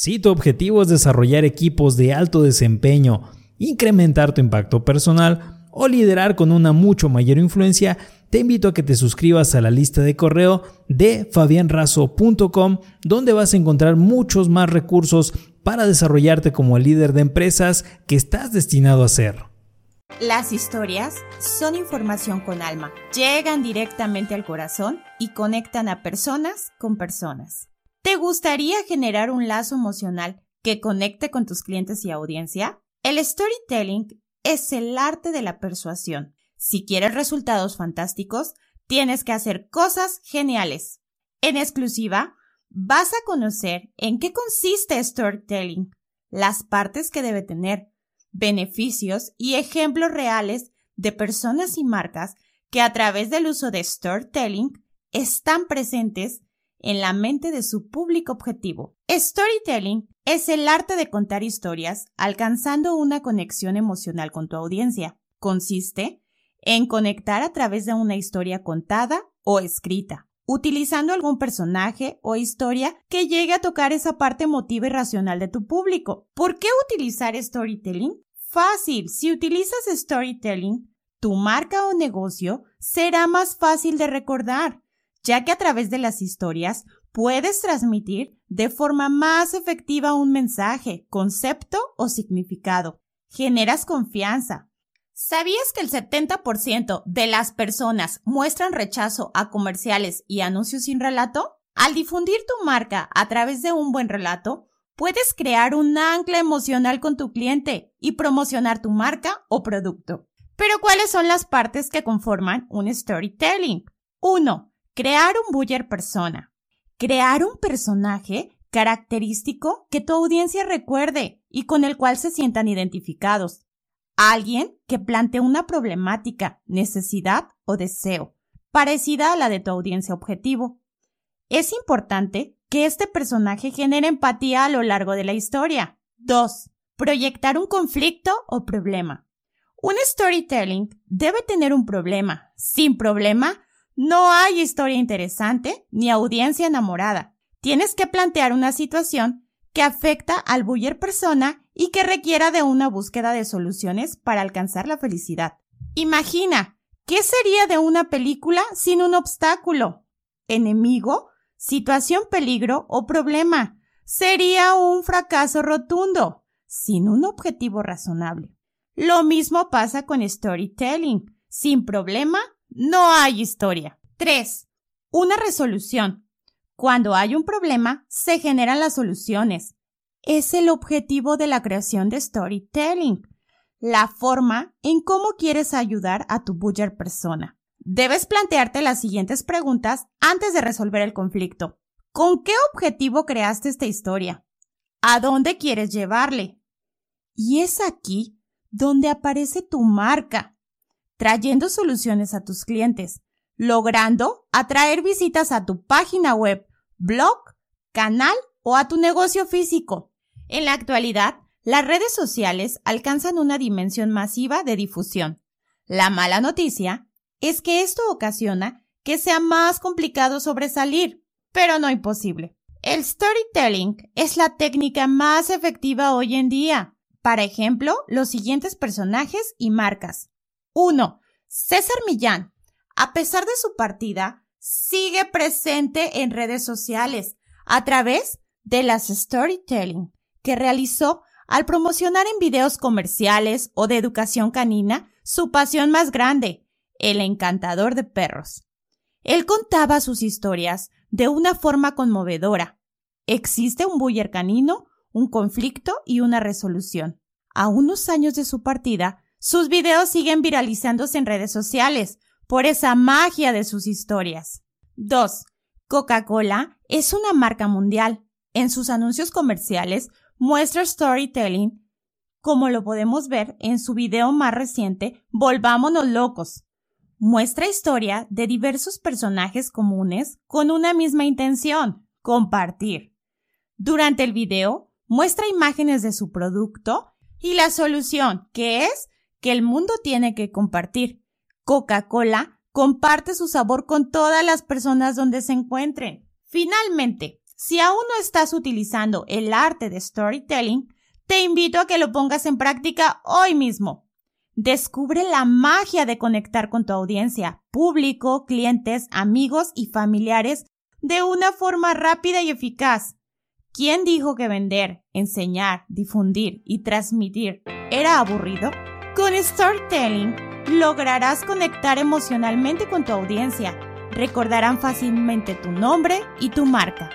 Si tu objetivo es desarrollar equipos de alto desempeño, incrementar tu impacto personal o liderar con una mucho mayor influencia, te invito a que te suscribas a la lista de correo de fabianrazo.com, donde vas a encontrar muchos más recursos para desarrollarte como el líder de empresas que estás destinado a ser. Las historias son información con alma, llegan directamente al corazón y conectan a personas con personas. ¿Te gustaría generar un lazo emocional que conecte con tus clientes y audiencia? El storytelling es el arte de la persuasión. Si quieres resultados fantásticos, tienes que hacer cosas geniales. En exclusiva, vas a conocer en qué consiste storytelling, las partes que debe tener, beneficios y ejemplos reales de personas y marcas que a través del uso de storytelling están presentes en la mente de su público objetivo. Storytelling es el arte de contar historias alcanzando una conexión emocional con tu audiencia. Consiste en conectar a través de una historia contada o escrita, utilizando algún personaje o historia que llegue a tocar esa parte emotiva y racional de tu público. ¿Por qué utilizar storytelling? Fácil, si utilizas storytelling, tu marca o negocio será más fácil de recordar ya que a través de las historias puedes transmitir de forma más efectiva un mensaje, concepto o significado. Generas confianza. ¿Sabías que el 70% de las personas muestran rechazo a comerciales y anuncios sin relato? Al difundir tu marca a través de un buen relato, puedes crear un ancla emocional con tu cliente y promocionar tu marca o producto. Pero ¿cuáles son las partes que conforman un storytelling? 1. Crear un buyer persona. Crear un personaje característico que tu audiencia recuerde y con el cual se sientan identificados. Alguien que plantee una problemática, necesidad o deseo, parecida a la de tu audiencia objetivo. Es importante que este personaje genere empatía a lo largo de la historia. 2. Proyectar un conflicto o problema. Un storytelling debe tener un problema. Sin problema, no hay historia interesante ni audiencia enamorada. Tienes que plantear una situación que afecta al buyer persona y que requiera de una búsqueda de soluciones para alcanzar la felicidad. Imagina, ¿qué sería de una película sin un obstáculo? ¿Enemigo? ¿Situación peligro o problema? Sería un fracaso rotundo, sin un objetivo razonable. Lo mismo pasa con storytelling. Sin problema, no hay historia. 3. Una resolución. Cuando hay un problema, se generan las soluciones. Es el objetivo de la creación de storytelling. La forma en cómo quieres ayudar a tu buyer persona. Debes plantearte las siguientes preguntas antes de resolver el conflicto. ¿Con qué objetivo creaste esta historia? ¿A dónde quieres llevarle? Y es aquí donde aparece tu marca trayendo soluciones a tus clientes, logrando atraer visitas a tu página web, blog, canal o a tu negocio físico. En la actualidad, las redes sociales alcanzan una dimensión masiva de difusión. La mala noticia es que esto ocasiona que sea más complicado sobresalir, pero no imposible. El storytelling es la técnica más efectiva hoy en día. Para ejemplo, los siguientes personajes y marcas. 1. César Millán, a pesar de su partida, sigue presente en redes sociales a través de las storytelling que realizó al promocionar en videos comerciales o de educación canina su pasión más grande, el encantador de perros. Él contaba sus historias de una forma conmovedora. Existe un buller canino, un conflicto y una resolución. A unos años de su partida, sus videos siguen viralizándose en redes sociales por esa magia de sus historias. 2. Coca-Cola es una marca mundial. En sus anuncios comerciales muestra storytelling, como lo podemos ver en su video más reciente, Volvámonos locos. Muestra historia de diversos personajes comunes con una misma intención, compartir. Durante el video, muestra imágenes de su producto y la solución, que es que el mundo tiene que compartir. Coca-Cola comparte su sabor con todas las personas donde se encuentren. Finalmente, Si aún no estás utilizando el arte de storytelling, te invito a que lo pongas en práctica hoy mismo. Descubre la magia de conectar con tu audiencia, público, clientes, amigos y familiares de una forma rápida y eficaz. ¿Quién dijo que vender, enseñar, difundir y transmitir era aburrido? Con storytelling lograrás conectar emocionalmente con tu audiencia. Recordarán fácilmente tu nombre y tu marca.